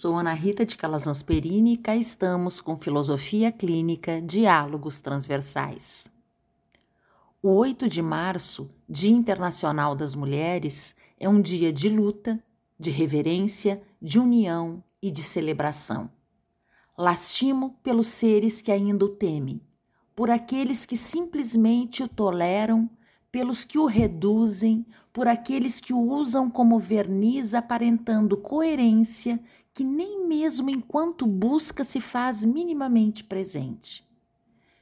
Sou Ana Rita de Calazans Perini e cá estamos com Filosofia Clínica Diálogos Transversais. O 8 de março, Dia Internacional das Mulheres, é um dia de luta, de reverência, de união e de celebração. Lastimo pelos seres que ainda o temem, por aqueles que simplesmente o toleram, pelos que o reduzem, por aqueles que o usam como verniz aparentando coerência que nem mesmo enquanto busca se faz minimamente presente.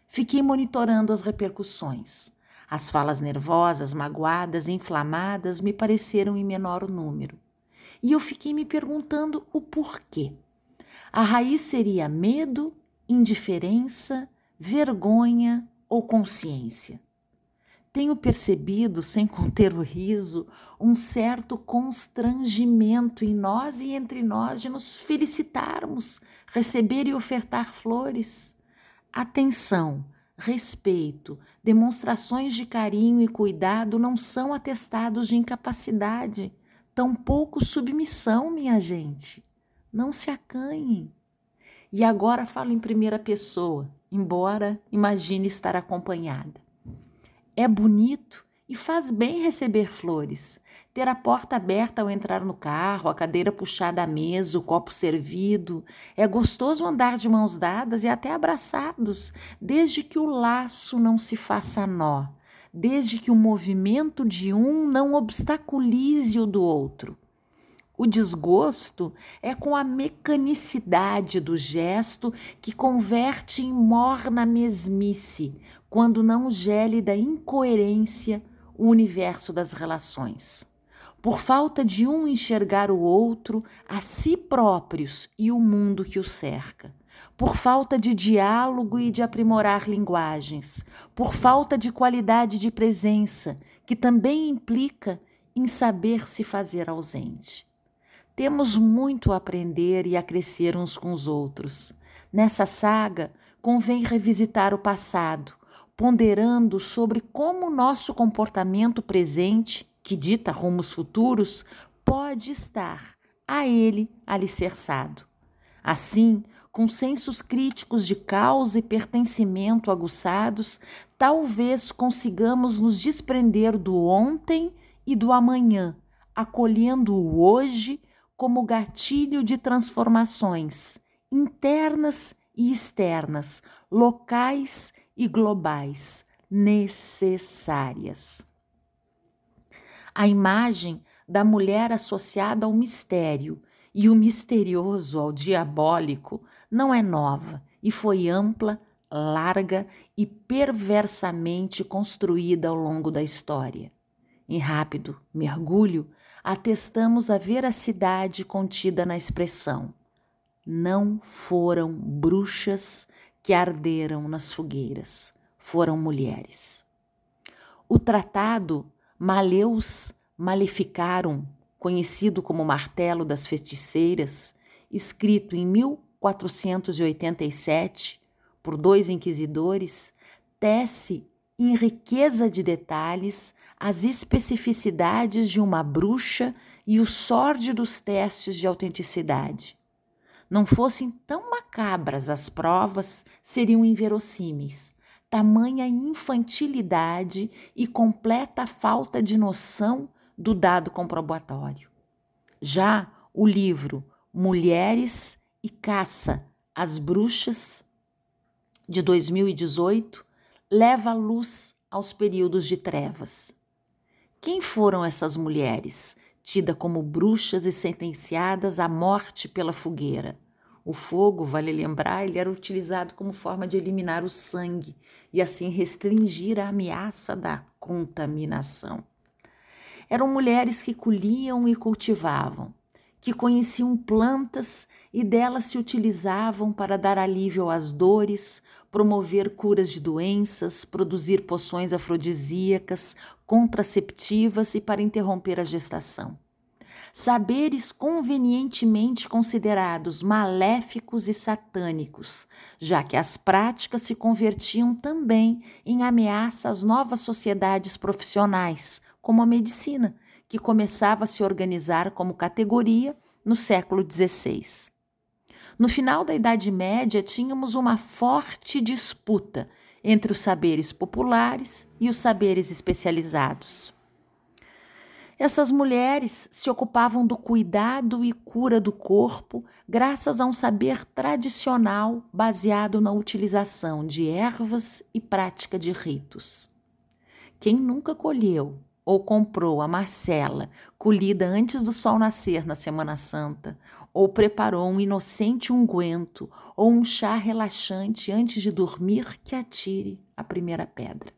Fiquei monitorando as repercussões. As falas nervosas, magoadas, inflamadas me pareceram em menor número. E eu fiquei me perguntando o porquê. A raiz seria medo, indiferença, vergonha ou consciência? Tenho percebido, sem conter o riso, um certo constrangimento em nós e entre nós de nos felicitarmos, receber e ofertar flores. Atenção, respeito, demonstrações de carinho e cuidado não são atestados de incapacidade, tampouco submissão, minha gente. Não se acanhem. E agora falo em primeira pessoa, embora imagine estar acompanhada. É bonito e faz bem receber flores, ter a porta aberta ao entrar no carro, a cadeira puxada à mesa, o copo servido. É gostoso andar de mãos dadas e até abraçados, desde que o laço não se faça nó, desde que o movimento de um não obstaculize o do outro. O desgosto é com a mecanicidade do gesto que converte em morna mesmice, quando não gele da incoerência o universo das relações. Por falta de um enxergar o outro, a si próprios e o mundo que o cerca. Por falta de diálogo e de aprimorar linguagens. Por falta de qualidade de presença, que também implica em saber se fazer ausente. Temos muito a aprender e a crescer uns com os outros. Nessa saga, convém revisitar o passado, ponderando sobre como o nosso comportamento presente, que dita rumos futuros, pode estar a ele alicerçado. Assim, com sensos críticos de causa e pertencimento aguçados, talvez consigamos nos desprender do ontem e do amanhã, acolhendo o hoje como gatilho de transformações internas e externas, locais e globais, necessárias. A imagem da mulher associada ao mistério e o misterioso ao diabólico não é nova e foi ampla, larga e perversamente construída ao longo da história. Em rápido mergulho, atestamos a veracidade contida na expressão: não foram bruxas que arderam nas fogueiras, foram mulheres. O tratado Maleus Maleficarum, conhecido como Martelo das Feiticeiras, escrito em 1487 por dois inquisidores, tece em riqueza de detalhes, as especificidades de uma bruxa e o sórdidos testes de autenticidade. Não fossem tão macabras as provas, seriam inverossímeis. Tamanha infantilidade e completa falta de noção do dado comprobatório. Já o livro Mulheres e Caça as Bruxas, de 2018, leva luz aos períodos de trevas. Quem foram essas mulheres, tidas como bruxas e sentenciadas à morte pela fogueira? O fogo, vale lembrar, ele era utilizado como forma de eliminar o sangue e assim restringir a ameaça da contaminação. Eram mulheres que colhiam e cultivavam, que conheciam plantas e delas se utilizavam para dar alívio às dores, promover curas de doenças, produzir poções afrodisíacas, contraceptivas e para interromper a gestação. Saberes convenientemente considerados maléficos e satânicos, já que as práticas se convertiam também em ameaça às novas sociedades profissionais, como a medicina que começava a se organizar como categoria no século XVI. No final da Idade Média, tínhamos uma forte disputa entre os saberes populares e os saberes especializados. Essas mulheres se ocupavam do cuidado e cura do corpo graças a um saber tradicional baseado na utilização de ervas e prática de ritos. Quem nunca colheu ou comprou a marcela colhida antes do sol nascer na Semana Santa, ou preparou um inocente unguento ou um chá relaxante antes de dormir que atire a primeira pedra.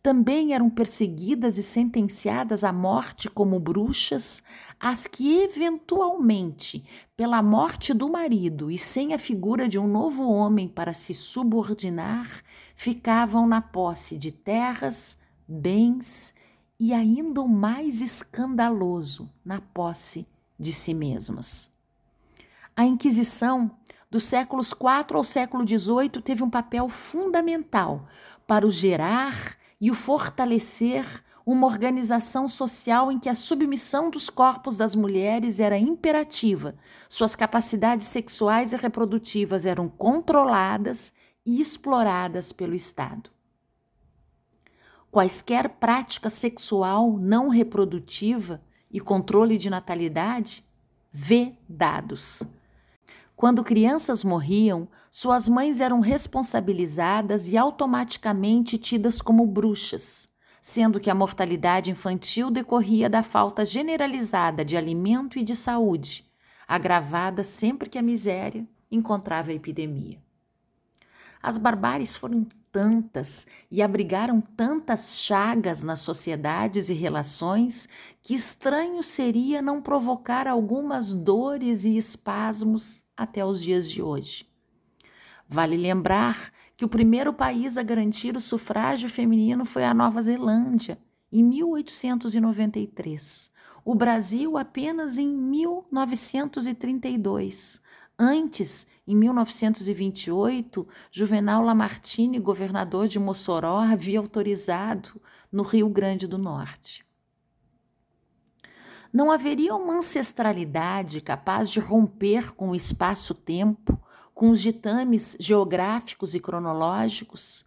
Também eram perseguidas e sentenciadas à morte como bruxas as que, eventualmente, pela morte do marido e sem a figura de um novo homem para se subordinar, ficavam na posse de terras, bens e, ainda o mais escandaloso, na posse de si mesmas. A Inquisição, dos séculos IV ao século XVIII, teve um papel fundamental para o gerar e o fortalecer uma organização social em que a submissão dos corpos das mulheres era imperativa, suas capacidades sexuais e reprodutivas eram controladas e exploradas pelo Estado. Quaisquer prática sexual não reprodutiva e controle de natalidade vedados. Quando crianças morriam, suas mães eram responsabilizadas e automaticamente tidas como bruxas, sendo que a mortalidade infantil decorria da falta generalizada de alimento e de saúde, agravada sempre que a miséria encontrava a epidemia. As barbáries foram tantas e abrigaram tantas chagas nas sociedades e relações que estranho seria não provocar algumas dores e espasmos até os dias de hoje. Vale lembrar que o primeiro país a garantir o sufrágio feminino foi a Nova Zelândia, em 1893. O Brasil apenas em 1932. Antes, em 1928, Juvenal Lamartine, governador de Mossoró, havia autorizado no Rio Grande do Norte. Não haveria uma ancestralidade capaz de romper com o espaço-tempo, com os ditames geográficos e cronológicos?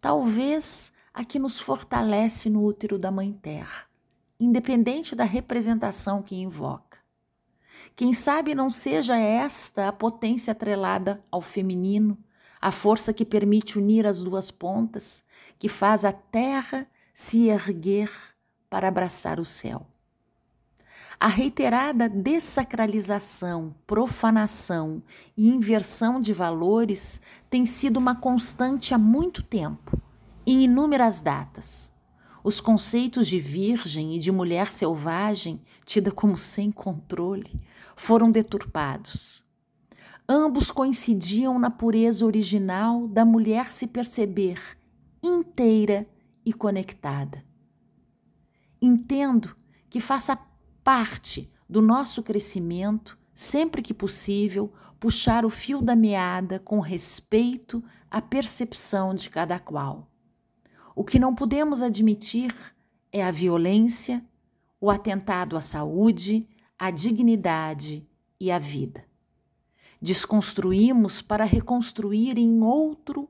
Talvez a que nos fortalece no útero da Mãe Terra, independente da representação que invoca. Quem sabe não seja esta a potência atrelada ao feminino, a força que permite unir as duas pontas, que faz a terra se erguer para abraçar o céu. A reiterada dessacralização, profanação e inversão de valores tem sido uma constante há muito tempo, em inúmeras datas. Os conceitos de virgem e de mulher selvagem, tida como sem controle, foram deturpados. Ambos coincidiam na pureza original da mulher se perceber inteira e conectada. Entendo que faça parte do nosso crescimento, sempre que possível, puxar o fio da meada com respeito à percepção de cada qual. O que não podemos admitir é a violência, o atentado à saúde, à dignidade e à vida. Desconstruímos para reconstruir em outro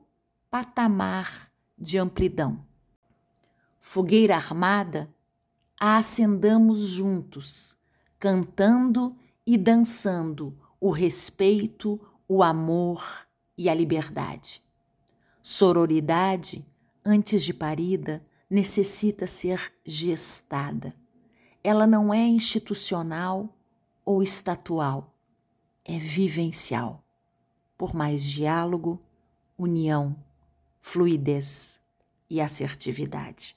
patamar de amplidão. Fogueira armada, a acendamos juntos, cantando e dançando o respeito, o amor e a liberdade. Sororidade, antes de parida, necessita ser gestada ela não é institucional ou estatual, é vivencial. Por mais diálogo, união, fluidez e assertividade.